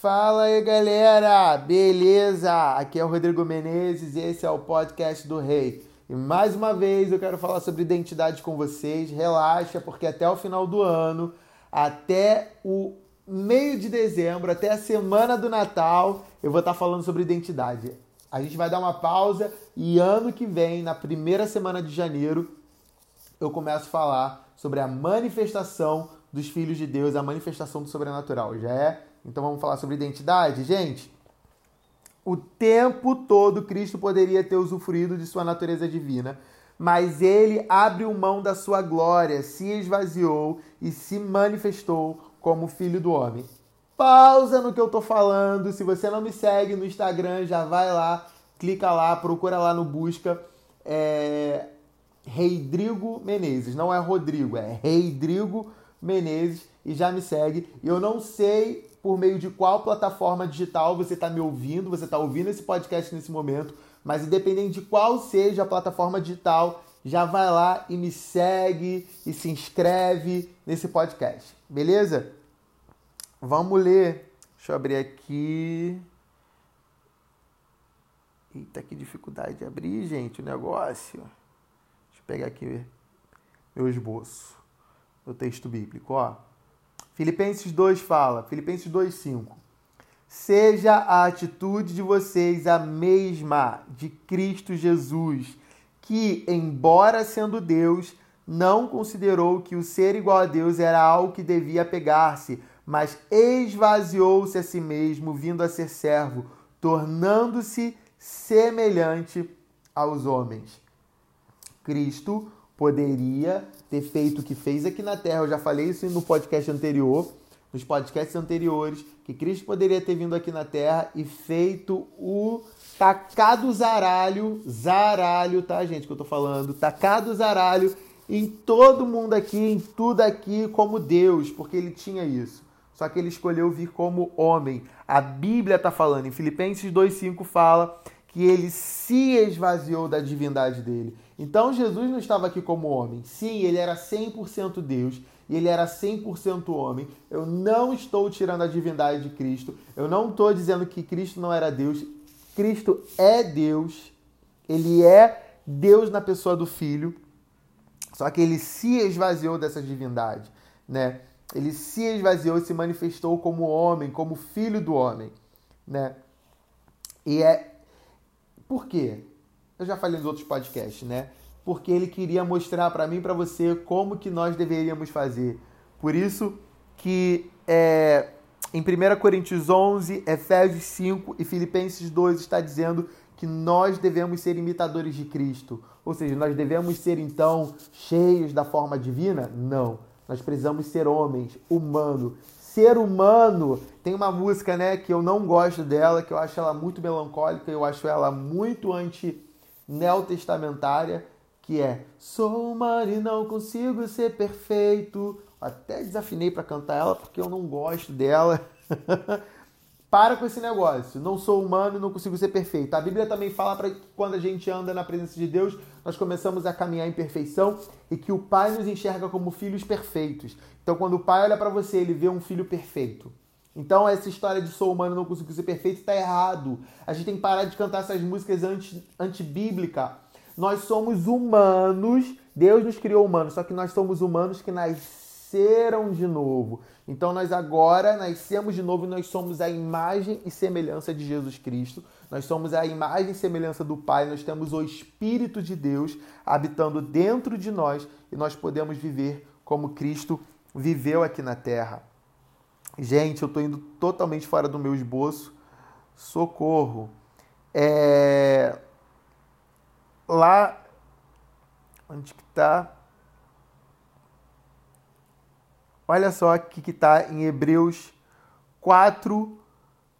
Fala aí, galera! Beleza? Aqui é o Rodrigo Menezes e esse é o podcast do Rei. E mais uma vez eu quero falar sobre identidade com vocês. Relaxa, porque até o final do ano, até o meio de dezembro, até a semana do Natal, eu vou estar falando sobre identidade. A gente vai dar uma pausa e ano que vem, na primeira semana de janeiro, eu começo a falar sobre a manifestação dos filhos de Deus, a manifestação do sobrenatural. Já é então vamos falar sobre identidade, gente. O tempo todo Cristo poderia ter usufruído de sua natureza divina, mas ele abriu mão da sua glória, se esvaziou e se manifestou como filho do homem. Pausa no que eu tô falando. Se você não me segue no Instagram, já vai lá, clica lá, procura lá no busca. É... Reidrigo Menezes, não é Rodrigo, é Reidrigo Menezes e já me segue. Eu não sei por meio de qual plataforma digital você está me ouvindo, você está ouvindo esse podcast nesse momento, mas independente de qual seja a plataforma digital, já vai lá e me segue e se inscreve nesse podcast, beleza? Vamos ler. Deixa eu abrir aqui. Eita, que dificuldade de abrir, gente, o negócio. Deixa eu pegar aqui meu esboço, o texto bíblico, ó. Filipenses 2 fala, Filipenses 2:5. Seja a atitude de vocês a mesma de Cristo Jesus, que, embora sendo Deus, não considerou que o ser igual a Deus era algo que devia pegar-se, mas esvaziou-se a si mesmo, vindo a ser servo, tornando-se semelhante aos homens. Cristo poderia ter feito o que fez aqui na Terra. Eu já falei isso no podcast anterior, nos podcasts anteriores, que Cristo poderia ter vindo aqui na Terra e feito o tacado zaralho, zaralho, tá, gente, que eu tô falando, tacado zaralho em todo mundo aqui, em tudo aqui, como Deus, porque ele tinha isso. Só que ele escolheu vir como homem. A Bíblia está falando, em Filipenses 2,5 fala que ele se esvaziou da divindade dele. Então Jesus não estava aqui como homem. Sim, ele era 100% Deus e ele era 100% homem. Eu não estou tirando a divindade de Cristo. Eu não estou dizendo que Cristo não era Deus. Cristo é Deus. Ele é Deus na pessoa do Filho. Só que ele se esvaziou dessa divindade, né? Ele se esvaziou e se manifestou como homem, como filho do homem, né? E é por quê? Eu já falei nos outros podcasts, né? Porque ele queria mostrar para mim e para você como que nós deveríamos fazer. Por isso que é, em 1 Coríntios 11, Efésios 5 e Filipenses 2 está dizendo que nós devemos ser imitadores de Cristo. Ou seja, nós devemos ser então cheios da forma divina? Não. Nós precisamos ser homens, humano. Ser humano. Tem uma música, né, que eu não gosto dela, que eu acho ela muito melancólica, eu acho ela muito anti neotestamentária, que é Sou humano e não consigo ser perfeito. Até desafinei para cantar ela porque eu não gosto dela. Para com esse negócio. Não sou humano não consigo ser perfeito. A Bíblia também fala para que quando a gente anda na presença de Deus, nós começamos a caminhar em perfeição e que o Pai nos enxerga como filhos perfeitos. Então, quando o Pai olha para você, ele vê um filho perfeito. Então, essa história de sou humano não consigo ser perfeito está errado. A gente tem que parar de cantar essas músicas anti, antibíblicas. Nós somos humanos, Deus nos criou humanos, só que nós somos humanos que nasceram de novo. Então nós agora nascemos de novo e nós somos a imagem e semelhança de Jesus Cristo. Nós somos a imagem e semelhança do Pai, nós temos o Espírito de Deus habitando dentro de nós e nós podemos viver como Cristo viveu aqui na terra. Gente, eu estou indo totalmente fora do meu esboço. Socorro. É... Lá. Onde que tá? Olha só o que está em Hebreus 4,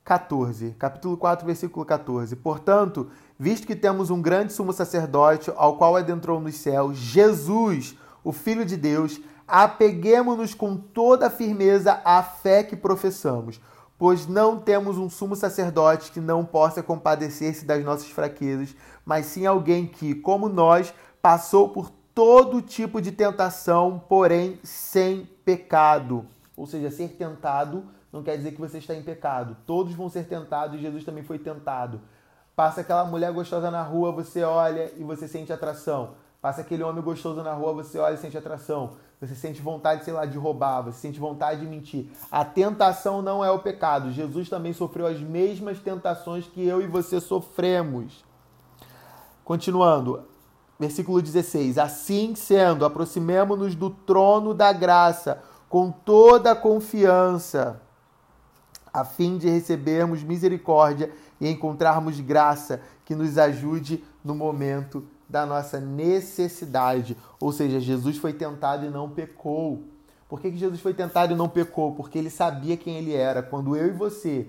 14. Capítulo 4, versículo 14. Portanto, visto que temos um grande sumo sacerdote, ao qual adentrou nos céus, Jesus, o Filho de Deus, apeguemos-nos com toda firmeza à fé que professamos, pois não temos um sumo sacerdote que não possa compadecer-se das nossas fraquezas, mas sim alguém que, como nós, passou por todo tipo de tentação, porém sem pecado. Ou seja, ser tentado não quer dizer que você está em pecado. Todos vão ser tentados e Jesus também foi tentado. Passa aquela mulher gostosa na rua, você olha e você sente atração. Passa aquele homem gostoso na rua, você olha e sente atração. Você sente vontade, sei lá, de roubar, você sente vontade de mentir. A tentação não é o pecado. Jesus também sofreu as mesmas tentações que eu e você sofremos. Continuando, versículo 16: Assim sendo, aproximemo-nos do trono da graça com toda a confiança, a fim de recebermos misericórdia e encontrarmos graça que nos ajude no momento da nossa necessidade. Ou seja, Jesus foi tentado e não pecou. Por que, que Jesus foi tentado e não pecou? Porque ele sabia quem ele era. Quando eu e você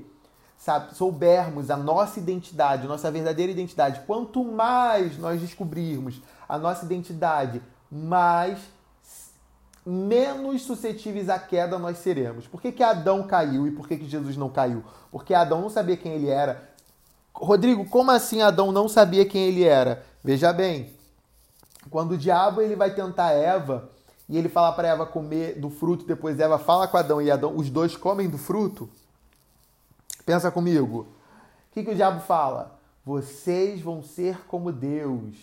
soubermos a nossa identidade, nossa verdadeira identidade, quanto mais nós descobrirmos a nossa identidade, mais menos suscetíveis à queda nós seremos. Por que, que Adão caiu e por que, que Jesus não caiu? Porque Adão não sabia quem ele era. Rodrigo, como assim Adão não sabia quem ele era? Veja bem, quando o diabo ele vai tentar Eva e ele fala para Eva comer do fruto, depois Eva fala com Adão e Adão, os dois comem do fruto. Pensa comigo. O que, que o diabo fala? Vocês vão ser como Deus.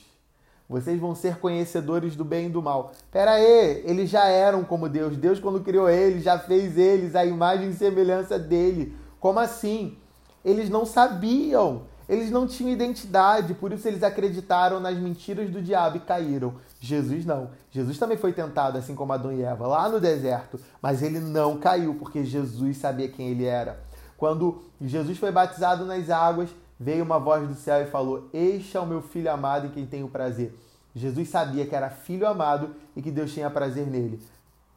Vocês vão ser conhecedores do bem e do mal. Pera aí, eles já eram como Deus. Deus, quando criou eles, já fez eles a imagem e semelhança dele. Como assim? Eles não sabiam. Eles não tinham identidade, por isso eles acreditaram nas mentiras do diabo e caíram. Jesus não. Jesus também foi tentado, assim como Adão e Eva, lá no deserto, mas ele não caiu, porque Jesus sabia quem ele era. Quando Jesus foi batizado nas águas, veio uma voz do céu e falou: Este é o meu filho amado em quem tenho prazer. Jesus sabia que era filho amado e que Deus tinha prazer nele.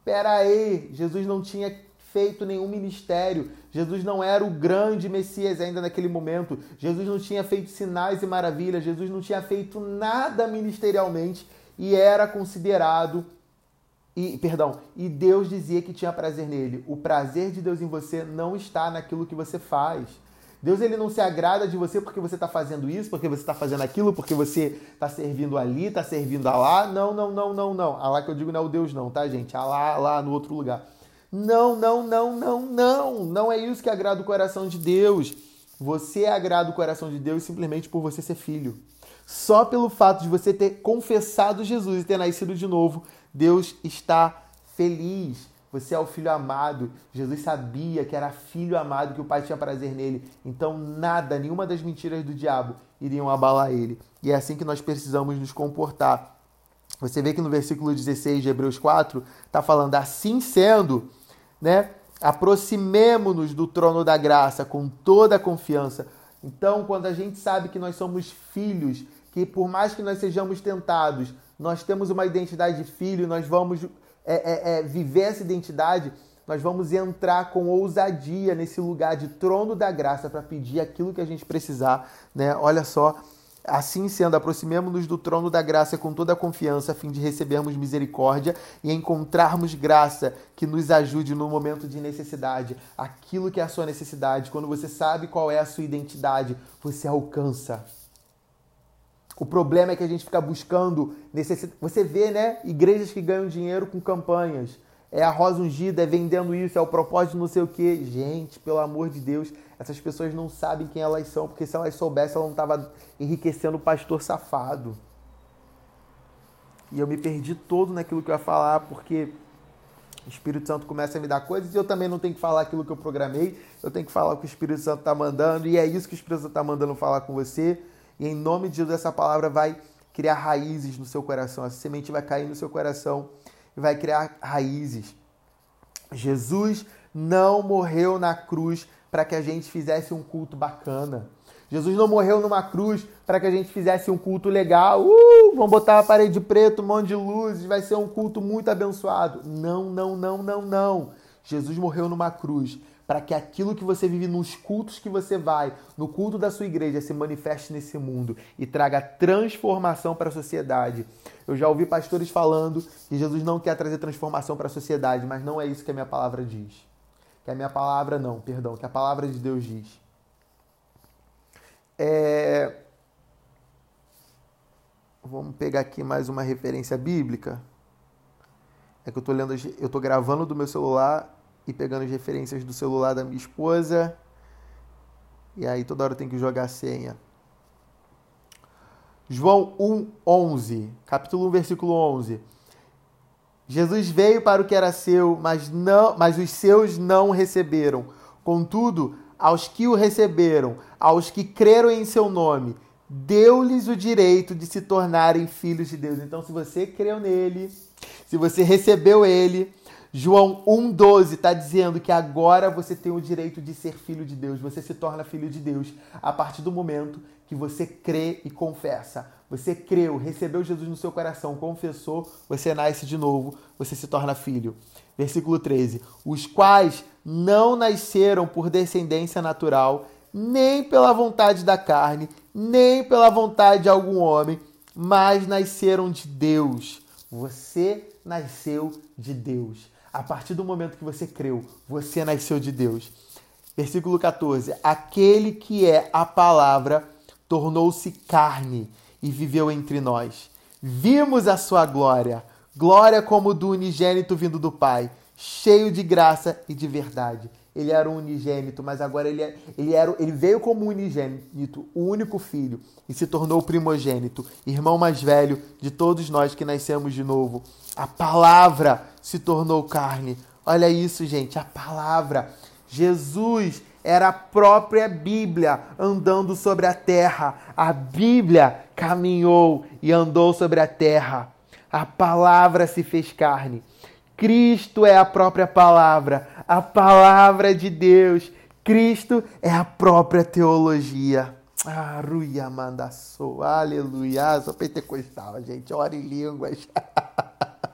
Pera aí, Jesus não tinha feito nenhum ministério. Jesus não era o grande Messias ainda naquele momento. Jesus não tinha feito sinais e maravilhas. Jesus não tinha feito nada ministerialmente e era considerado e perdão, e Deus dizia que tinha prazer nele. O prazer de Deus em você não está naquilo que você faz. Deus ele não se agrada de você porque você está fazendo isso, porque você está fazendo aquilo, porque você está servindo ali, está servindo a lá. Não, não, não, não, não. A lá que eu digo não é o Deus não, tá, gente? A lá, lá no outro lugar. Não, não, não, não, não. Não é isso que agrada o coração de Deus. Você agrada o coração de Deus simplesmente por você ser filho. Só pelo fato de você ter confessado Jesus e ter nascido de novo, Deus está feliz. Você é o filho amado. Jesus sabia que era filho amado, que o Pai tinha prazer nele. Então, nada, nenhuma das mentiras do diabo iriam abalar ele. E é assim que nós precisamos nos comportar. Você vê que no versículo 16 de Hebreus 4 está falando: assim sendo, né? Aproximemo-nos do trono da graça com toda a confiança. Então, quando a gente sabe que nós somos filhos, que por mais que nós sejamos tentados, nós temos uma identidade de filho, nós vamos é, é, é, viver essa identidade, nós vamos entrar com ousadia nesse lugar de trono da graça para pedir aquilo que a gente precisar, né? Olha só, Assim sendo, aproximemo-nos do trono da graça com toda a confiança, a fim de recebermos misericórdia e encontrarmos graça que nos ajude no momento de necessidade. Aquilo que é a sua necessidade, quando você sabe qual é a sua identidade, você alcança. O problema é que a gente fica buscando necessidade. Você vê, né? Igrejas que ganham dinheiro com campanhas. É a rosa ungida, é vendendo isso, é o propósito não sei o quê. Gente, pelo amor de Deus, essas pessoas não sabem quem elas são, porque se elas soubessem, ela não estava enriquecendo o pastor safado. E eu me perdi todo naquilo que eu ia falar, porque o Espírito Santo começa a me dar coisas e eu também não tenho que falar aquilo que eu programei, eu tenho que falar o que o Espírito Santo está mandando, e é isso que o Espírito Santo está mandando falar com você. E em nome de Jesus, essa palavra vai criar raízes no seu coração, essa semente vai cair no seu coração e vai criar raízes. Jesus não morreu na cruz para que a gente fizesse um culto bacana. Jesus não morreu numa cruz para que a gente fizesse um culto legal. Uh, vamos botar a parede preta, um monte de luzes, vai ser um culto muito abençoado. Não, não, não, não, não. Jesus morreu numa cruz para que aquilo que você vive nos cultos que você vai, no culto da sua igreja, se manifeste nesse mundo e traga transformação para a sociedade. Eu já ouvi pastores falando que Jesus não quer trazer transformação para a sociedade, mas não é isso que a minha palavra diz que a minha palavra não, perdão, que a palavra de Deus diz. É... Vamos pegar aqui mais uma referência bíblica. É que eu estou lendo, eu tô gravando do meu celular ir pegando as referências do celular da minha esposa. E aí toda hora tem que jogar a senha. João 1, 11, capítulo 1, versículo 11. Jesus veio para o que era seu, mas, não, mas os seus não receberam. Contudo, aos que o receberam, aos que creram em seu nome, deu-lhes o direito de se tornarem filhos de Deus. Então, se você creu nele, se você recebeu ele, João 1,12 está dizendo que agora você tem o direito de ser filho de Deus, você se torna filho de Deus a partir do momento que você crê e confessa. Você creu, recebeu Jesus no seu coração, confessou, você nasce de novo, você se torna filho. Versículo 13: Os quais não nasceram por descendência natural, nem pela vontade da carne, nem pela vontade de algum homem, mas nasceram de Deus. Você nasceu de Deus. A partir do momento que você creu, você nasceu de Deus. Versículo 14: Aquele que é a palavra tornou-se carne e viveu entre nós. Vimos a sua glória, glória como do unigênito vindo do Pai, cheio de graça e de verdade. Ele era um unigênito, mas agora ele, é, ele, era, ele veio como unigênito, o único filho, e se tornou primogênito, irmão mais velho de todos nós que nascemos de novo. A palavra se tornou carne. Olha isso, gente, a palavra. Jesus era a própria Bíblia andando sobre a terra. A Bíblia caminhou e andou sobre a terra. A palavra se fez carne. Cristo é a própria palavra, a palavra de Deus. Cristo é a própria teologia. Ah, ruia mandaçou, aleluia. Sou pentecostal, gente. Ora em línguas.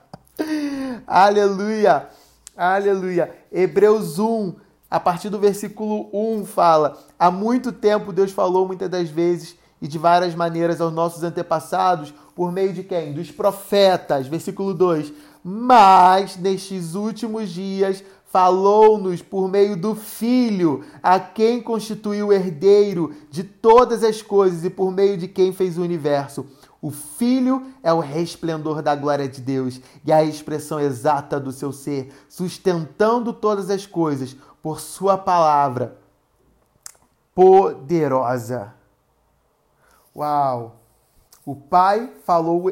aleluia, aleluia. Hebreus 1, a partir do versículo 1, fala: Há muito tempo Deus falou muitas das vezes e de várias maneiras aos nossos antepassados, por meio de quem? Dos profetas. Versículo 2: Mas nestes últimos dias falou-nos por meio do Filho, a quem constituiu o herdeiro de todas as coisas e por meio de quem fez o universo. O Filho é o resplendor da glória de Deus e a expressão exata do seu ser, sustentando todas as coisas por Sua palavra poderosa. Uau! O Pai falou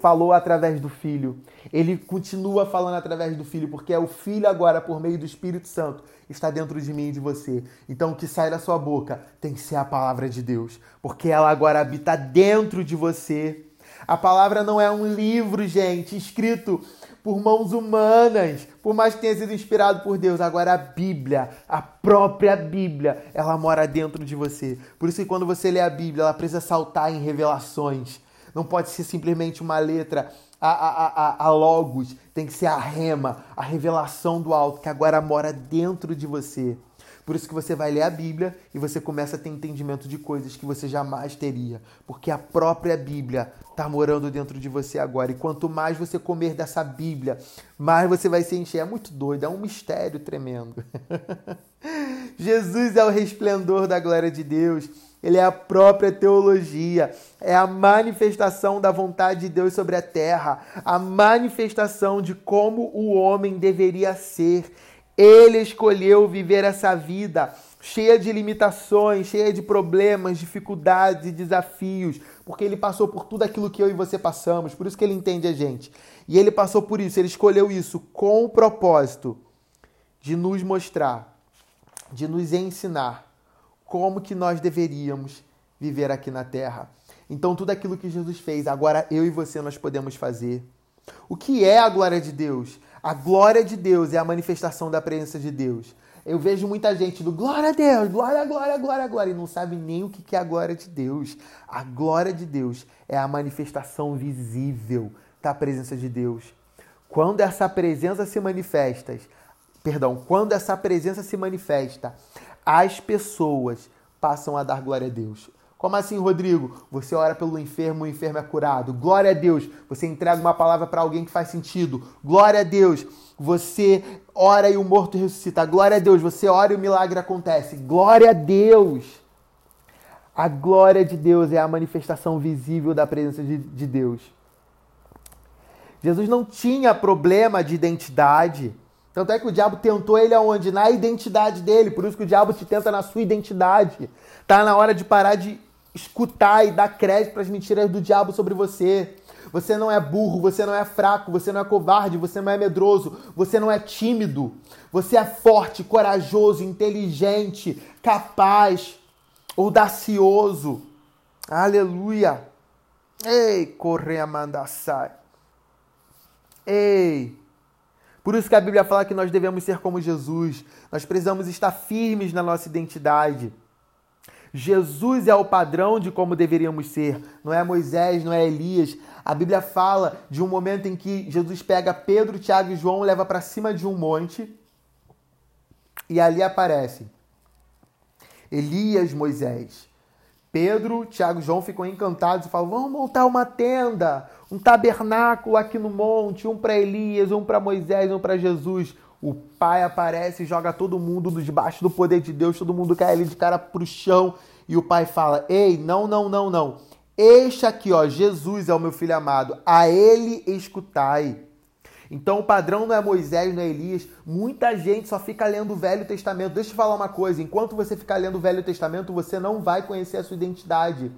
falou através do Filho. Ele continua falando através do Filho, porque é o Filho agora, por meio do Espírito Santo, está dentro de mim e de você. Então, o que sai da sua boca tem que ser a palavra de Deus, porque ela agora habita dentro de você. A palavra não é um livro, gente, escrito por mãos humanas, por mais que tenha sido inspirado por Deus. Agora a Bíblia, a própria Bíblia, ela mora dentro de você. Por isso que quando você lê a Bíblia, ela precisa saltar em revelações. Não pode ser simplesmente uma letra a, a, a, a logos, tem que ser a rema, a revelação do alto que agora mora dentro de você. Por isso que você vai ler a Bíblia e você começa a ter entendimento de coisas que você jamais teria, porque a própria Bíblia está morando dentro de você agora. E quanto mais você comer dessa Bíblia, mais você vai se encher. É muito doido, é um mistério tremendo. Jesus é o resplendor da glória de Deus. Ele é a própria teologia, é a manifestação da vontade de Deus sobre a terra, a manifestação de como o homem deveria ser. Ele escolheu viver essa vida cheia de limitações, cheia de problemas, dificuldades e desafios, porque ele passou por tudo aquilo que eu e você passamos, por isso que ele entende a gente. E ele passou por isso, ele escolheu isso com o propósito de nos mostrar, de nos ensinar como que nós deveríamos viver aqui na terra. Então tudo aquilo que Jesus fez, agora eu e você nós podemos fazer. O que é a glória de Deus? A glória de Deus é a manifestação da presença de Deus. Eu vejo muita gente do glória a Deus, glória, glória, glória, glória, e não sabe nem o que é a glória de Deus. A glória de Deus é a manifestação visível da presença de Deus. Quando essa presença se manifesta, perdão, quando essa presença se manifesta, as pessoas passam a dar glória a Deus. Como assim, Rodrigo? Você ora pelo enfermo, o enfermo é curado. Glória a Deus. Você entrega uma palavra para alguém que faz sentido. Glória a Deus. Você ora e o morto ressuscita. Glória a Deus. Você ora e o milagre acontece. Glória a Deus. A glória de Deus é a manifestação visível da presença de, de Deus. Jesus não tinha problema de identidade. Tanto é que o diabo tentou ele aonde? Na identidade dele. Por isso que o diabo te tenta na sua identidade. Tá na hora de parar de escutar e dar crédito para as mentiras do diabo sobre você. Você não é burro, você não é fraco, você não é covarde, você não é medroso, você não é tímido. Você é forte, corajoso, inteligente, capaz, audacioso. Aleluia. Ei, correia mandassai. Ei. Por isso que a Bíblia fala que nós devemos ser como Jesus. Nós precisamos estar firmes na nossa identidade. Jesus é o padrão de como deveríamos ser. Não é Moisés, não é Elias. A Bíblia fala de um momento em que Jesus pega Pedro, Tiago e João, leva para cima de um monte e ali aparece Elias, Moisés. Pedro, Tiago e João ficam encantados e falam: Vamos montar uma tenda, um tabernáculo aqui no monte, um para Elias, um para Moisés, um para Jesus. O pai aparece e joga todo mundo debaixo do poder de Deus, todo mundo cai ali de cara pro chão. E o pai fala: Ei, não, não, não, não. Este aqui, ó, Jesus é o meu filho amado, a ele escutai. Então o padrão não é Moisés, não é Elias. Muita gente só fica lendo o Velho Testamento. Deixa eu te falar uma coisa: enquanto você ficar lendo o Velho Testamento, você não vai conhecer a sua identidade.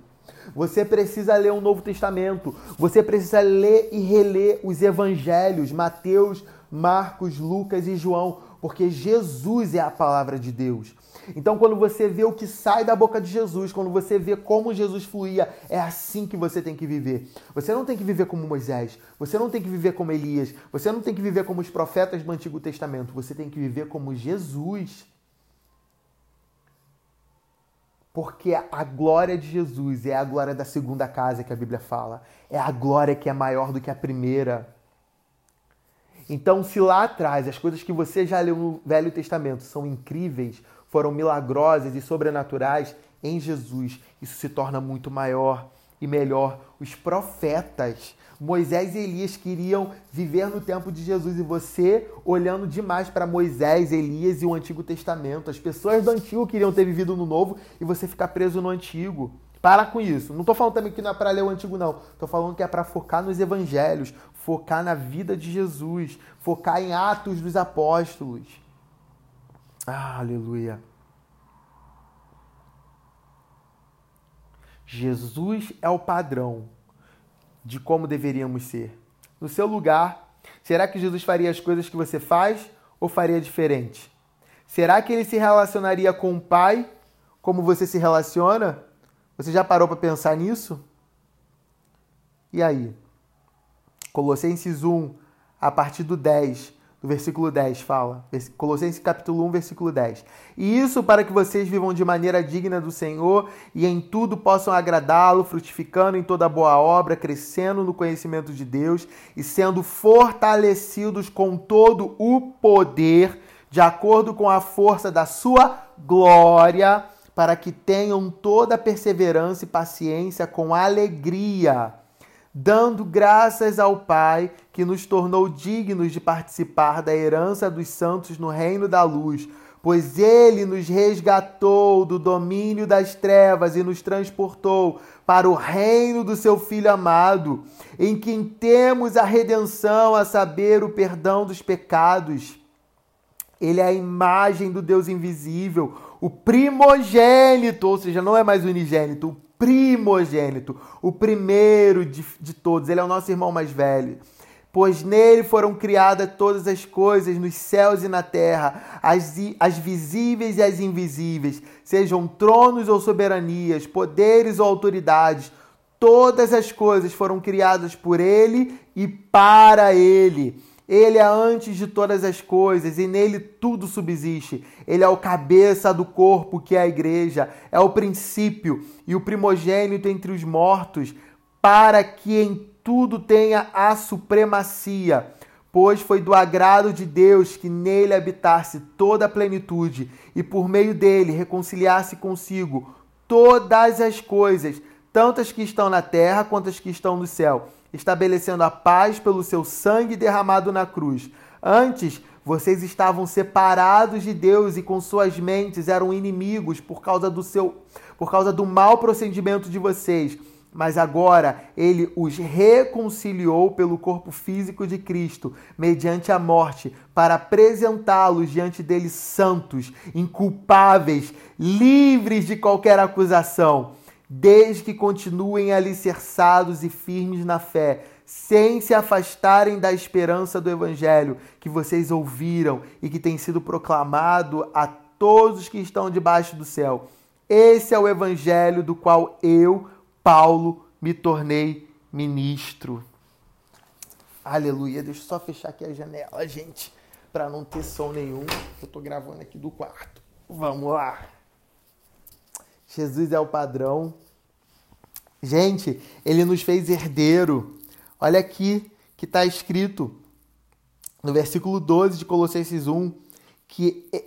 Você precisa ler o Novo Testamento. Você precisa ler e reler os evangelhos, Mateus, Marcos, Lucas e João, porque Jesus é a palavra de Deus. Então, quando você vê o que sai da boca de Jesus, quando você vê como Jesus fluía, é assim que você tem que viver. Você não tem que viver como Moisés, você não tem que viver como Elias, você não tem que viver como os profetas do Antigo Testamento, você tem que viver como Jesus. Porque a glória de Jesus é a glória da segunda casa que a Bíblia fala. É a glória que é maior do que a primeira. Então, se lá atrás as coisas que você já leu no Velho Testamento são incríveis, foram milagrosas e sobrenaturais em Jesus. Isso se torna muito maior e melhor. Os profetas, Moisés e Elias queriam viver no tempo de Jesus e você olhando demais para Moisés, Elias e o Antigo Testamento. As pessoas do Antigo queriam ter vivido no Novo e você ficar preso no Antigo. Para com isso. Não estou falando também que não é para ler o Antigo, não. Estou falando que é para focar nos Evangelhos, focar na vida de Jesus, focar em Atos dos Apóstolos. Ah, aleluia. Jesus é o padrão de como deveríamos ser. No seu lugar, será que Jesus faria as coisas que você faz ou faria diferente? Será que ele se relacionaria com o Pai como você se relaciona? Você já parou para pensar nisso? E aí? Colossenses 1, a partir do 10, no versículo 10 fala, Colossenses capítulo 1, versículo 10. E isso para que vocês vivam de maneira digna do Senhor e em tudo possam agradá-lo, frutificando em toda boa obra, crescendo no conhecimento de Deus e sendo fortalecidos com todo o poder, de acordo com a força da sua glória, para que tenham toda perseverança e paciência com alegria dando graças ao Pai que nos tornou dignos de participar da herança dos santos no reino da luz, pois ele nos resgatou do domínio das trevas e nos transportou para o reino do seu Filho amado, em quem temos a redenção, a saber, o perdão dos pecados. Ele é a imagem do Deus invisível, o primogênito, ou seja, não é mais unigênito, o primogênito, o primeiro de, de todos. Ele é o nosso irmão mais velho. Pois nele foram criadas todas as coisas nos céus e na terra, as, as visíveis e as invisíveis, sejam tronos ou soberanias, poderes ou autoridades. Todas as coisas foram criadas por ele e para ele. Ele é antes de todas as coisas e nele tudo subsiste. Ele é o cabeça do corpo, que é a igreja, é o princípio e o primogênito entre os mortos, para que em tudo tenha a supremacia. Pois foi do agrado de Deus que nele habitasse toda a plenitude e por meio dele reconciliasse consigo todas as coisas, tanto as que estão na terra quanto as que estão no céu estabelecendo a paz pelo seu sangue derramado na cruz. Antes, vocês estavam separados de Deus e com suas mentes eram inimigos por causa do seu por causa do mau procedimento de vocês. mas agora ele os reconciliou pelo corpo físico de Cristo, mediante a morte, para apresentá-los diante dele santos, inculpáveis, livres de qualquer acusação, desde que continuem alicerçados e firmes na fé, sem se afastarem da esperança do evangelho que vocês ouviram e que tem sido proclamado a todos que estão debaixo do céu. Esse é o evangelho do qual eu, Paulo, me tornei ministro. Aleluia. Deixa eu só fechar aqui a janela, gente, para não ter som nenhum. Eu tô gravando aqui do quarto. Vamos lá. Jesus é o padrão. Gente, ele nos fez herdeiro. Olha aqui que está escrito no versículo 12 de Colossenses 1 que eh,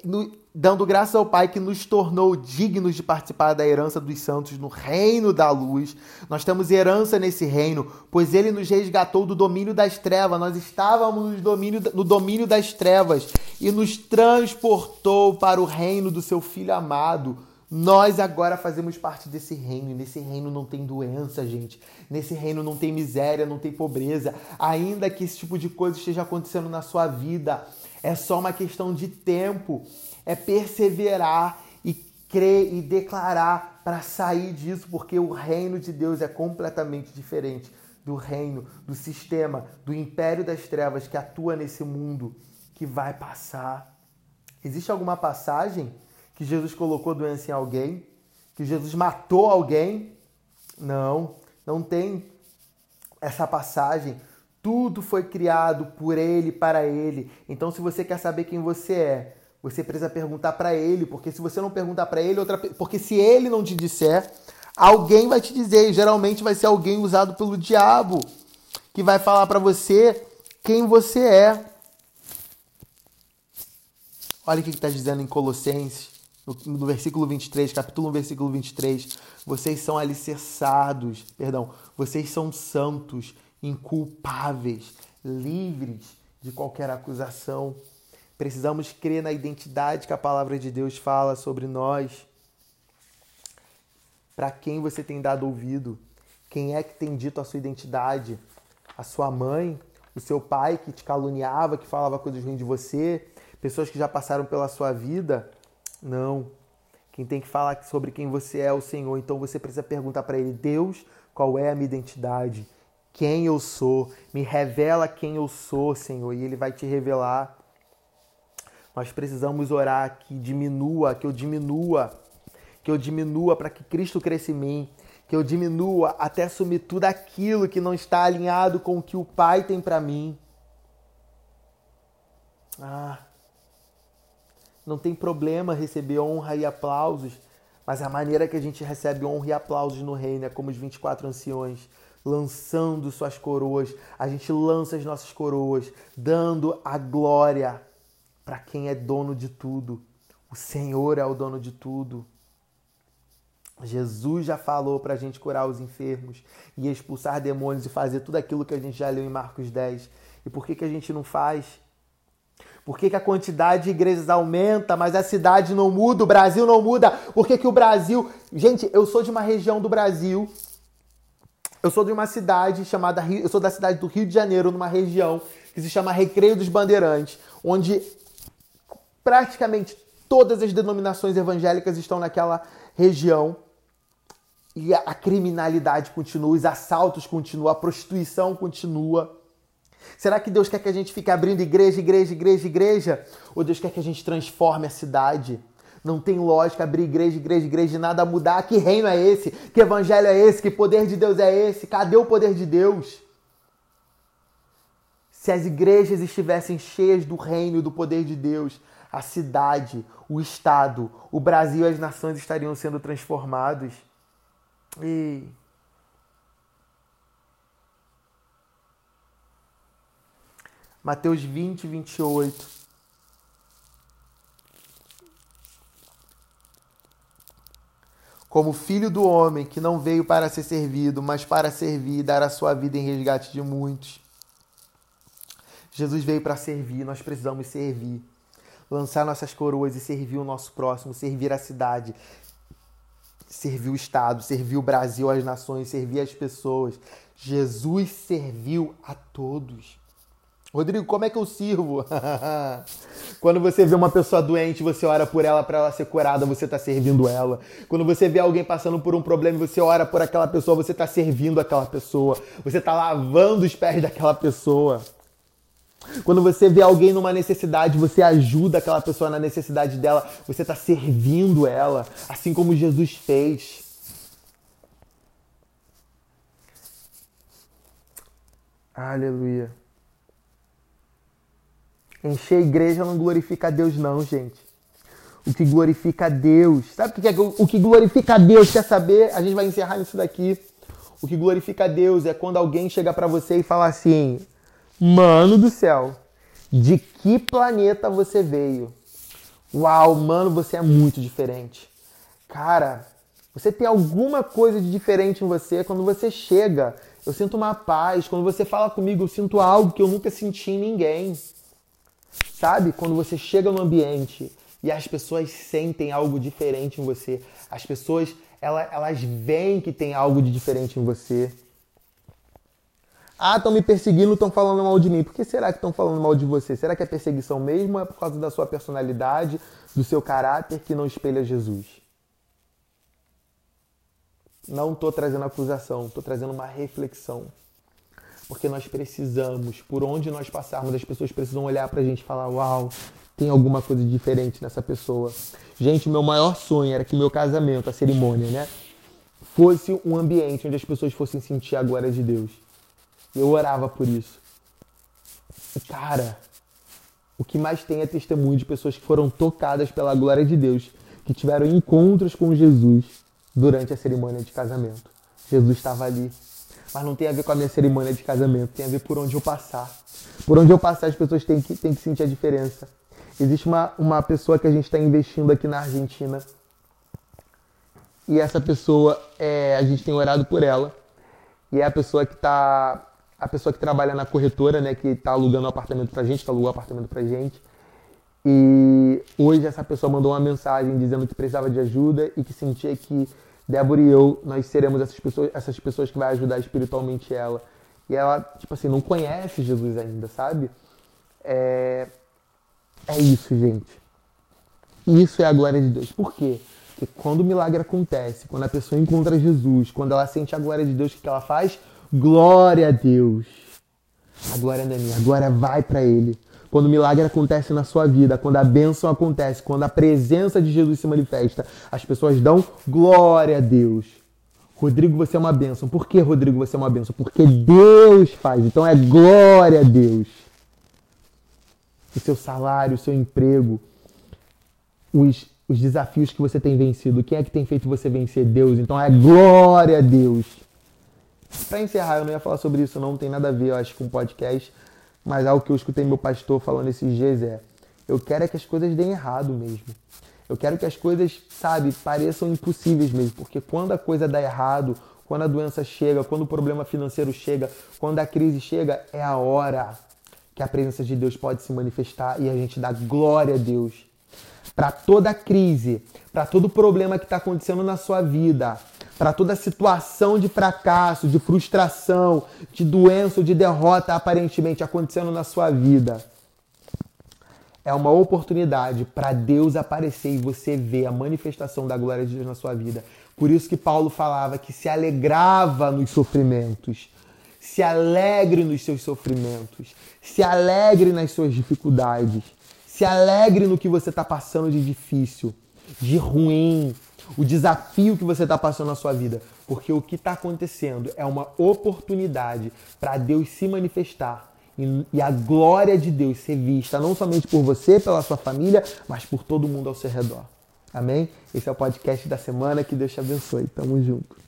dando graças ao Pai que nos tornou dignos de participar da herança dos santos no reino da luz. Nós temos herança nesse reino, pois ele nos resgatou do domínio das trevas. Nós estávamos no domínio, no domínio das trevas e nos transportou para o reino do seu Filho amado. Nós agora fazemos parte desse reino, e nesse reino não tem doença, gente. Nesse reino não tem miséria, não tem pobreza. Ainda que esse tipo de coisa esteja acontecendo na sua vida, é só uma questão de tempo é perseverar e crer e declarar para sair disso, porque o reino de Deus é completamente diferente do reino, do sistema, do império das trevas que atua nesse mundo que vai passar. Existe alguma passagem que Jesus colocou doença em alguém? Que Jesus matou alguém? Não, não tem essa passagem. Tudo foi criado por ele, para ele. Então, se você quer saber quem você é, você precisa perguntar para ele, porque se você não perguntar para ele, outra porque se ele não te disser, alguém vai te dizer, e geralmente vai ser alguém usado pelo diabo que vai falar para você quem você é. Olha o que está dizendo em Colossenses, no, no versículo 23, capítulo 1, versículo 23. Vocês são alicerçados, perdão, vocês são santos, inculpáveis, livres de qualquer acusação. Precisamos crer na identidade que a palavra de Deus fala sobre nós. Para quem você tem dado ouvido? Quem é que tem dito a sua identidade? A sua mãe? O seu pai que te caluniava, que falava coisas ruins de você? Pessoas que já passaram pela sua vida? Não. Quem tem que falar sobre quem você é o Senhor. Então você precisa perguntar para Ele: Deus, qual é a minha identidade? Quem eu sou? Me revela quem eu sou, Senhor. E Ele vai te revelar. Nós precisamos orar que diminua, que eu diminua, que eu diminua para que Cristo cresça em mim, que eu diminua até assumir tudo aquilo que não está alinhado com o que o Pai tem para mim. Ah, não tem problema receber honra e aplausos, mas a maneira que a gente recebe honra e aplausos no reino é como os 24 anciões, lançando suas coroas. A gente lança as nossas coroas, dando a glória para quem é dono de tudo. O Senhor é o dono de tudo. Jesus já falou para a gente curar os enfermos e expulsar demônios e fazer tudo aquilo que a gente já leu em Marcos 10. E por que, que a gente não faz? Por que, que a quantidade de igrejas aumenta, mas a cidade não muda, o Brasil não muda? Por que, que o Brasil. Gente, eu sou de uma região do Brasil. Eu sou de uma cidade chamada. Eu sou da cidade do Rio de Janeiro, numa região que se chama Recreio dos Bandeirantes, onde praticamente todas as denominações evangélicas estão naquela região. E a criminalidade continua, os assaltos continuam, a prostituição continua. Será que Deus quer que a gente fique abrindo igreja, igreja, igreja, igreja? Ou Deus quer que a gente transforme a cidade? Não tem lógica abrir igreja, igreja, igreja e nada mudar. Que reino é esse? Que evangelho é esse? Que poder de Deus é esse? Cadê o poder de Deus? Se as igrejas estivessem cheias do reino e do poder de Deus, a cidade, o estado, o Brasil e as nações estariam sendo transformados. E Mateus 20, 28. Como filho do homem que não veio para ser servido, mas para servir e dar a sua vida em resgate de muitos. Jesus veio para servir, nós precisamos servir lançar nossas coroas e servir o nosso próximo, servir a cidade, serviu o Estado, serviu o Brasil, as nações, serviu as pessoas. Jesus serviu a todos. Rodrigo, como é que eu sirvo? Quando você vê uma pessoa doente, você ora por ela para ela ser curada, você está servindo ela. Quando você vê alguém passando por um problema você ora por aquela pessoa, você está servindo aquela pessoa. Você está lavando os pés daquela pessoa. Quando você vê alguém numa necessidade, você ajuda aquela pessoa na necessidade dela, você está servindo ela, assim como Jesus fez. Aleluia. Encher a igreja não glorifica a Deus, não, gente. O que glorifica a Deus. Sabe o que, é, o que glorifica a Deus? Quer saber? A gente vai encerrar isso daqui. O que glorifica a Deus é quando alguém chega para você e fala assim: Mano do céu, de que planeta você veio? Uau, mano, você é muito diferente. Cara, você tem alguma coisa de diferente em você quando você chega. Eu sinto uma paz. Quando você fala comigo, eu sinto algo que eu nunca senti em ninguém. Sabe? Quando você chega no ambiente e as pessoas sentem algo diferente em você, as pessoas elas, elas veem que tem algo de diferente em você. Ah, estão me perseguindo, estão falando mal de mim. Por que será que estão falando mal de você? Será que é perseguição mesmo ou é por causa da sua personalidade, do seu caráter que não espelha Jesus? Não estou trazendo acusação, estou trazendo uma reflexão. Porque nós precisamos, por onde nós passarmos, as pessoas precisam olhar para a gente e falar: Uau, tem alguma coisa diferente nessa pessoa. Gente, meu maior sonho era que meu casamento, a cerimônia, né, fosse um ambiente onde as pessoas fossem sentir a glória de Deus. Eu orava por isso. E, cara, o que mais tem é testemunho de pessoas que foram tocadas pela glória de Deus, que tiveram encontros com Jesus durante a cerimônia de casamento. Jesus estava ali mas não tem a ver com a minha cerimônia de casamento, tem a ver por onde eu passar. Por onde eu passar, as pessoas têm que, têm que sentir a diferença. Existe uma, uma pessoa que a gente está investindo aqui na Argentina. E essa pessoa, é, a gente tem orado por ela. E é a pessoa que está a pessoa que trabalha na corretora, né, que está alugando um apartamento pra gente, que alugou um apartamento pra gente. E hoje essa pessoa mandou uma mensagem dizendo que precisava de ajuda e que sentia que Débora e eu, nós seremos essas pessoas, essas pessoas que vai ajudar espiritualmente ela. E ela, tipo assim, não conhece Jesus ainda, sabe? É, é isso, gente. Isso é a glória de Deus. Por quê? Porque quando o milagre acontece, quando a pessoa encontra Jesus, quando ela sente a glória de Deus, o que ela faz? Glória a Deus. A glória não é minha, a glória vai para Ele quando o milagre acontece na sua vida, quando a bênção acontece, quando a presença de Jesus se manifesta, as pessoas dão glória a Deus. Rodrigo, você é uma bênção. Por que, Rodrigo, você é uma bênção? Porque Deus faz. Então é glória a Deus. O seu salário, o seu emprego, os, os desafios que você tem vencido. Quem é que tem feito você vencer? Deus. Então é glória a Deus. Para encerrar, eu não ia falar sobre isso, não, não tem nada a ver, eu acho, com um podcast. Mas algo que eu escutei meu pastor falando esses dias é: eu quero é que as coisas deem errado mesmo. Eu quero que as coisas, sabe, pareçam impossíveis mesmo, porque quando a coisa dá errado, quando a doença chega, quando o problema financeiro chega, quando a crise chega, é a hora que a presença de Deus pode se manifestar e a gente dá glória a Deus. Para toda crise, para todo problema que está acontecendo na sua vida, para toda situação de fracasso, de frustração, de doença ou de derrota aparentemente acontecendo na sua vida. É uma oportunidade para Deus aparecer e você ver a manifestação da glória de Deus na sua vida. Por isso que Paulo falava que se alegrava nos sofrimentos. Se alegre nos seus sofrimentos. Se alegre nas suas dificuldades. Se alegre no que você está passando de difícil, de ruim, o desafio que você está passando na sua vida. Porque o que está acontecendo é uma oportunidade para Deus se manifestar e a glória de Deus ser vista não somente por você, pela sua família, mas por todo mundo ao seu redor. Amém? Esse é o podcast da semana. Que Deus te abençoe. Tamo junto.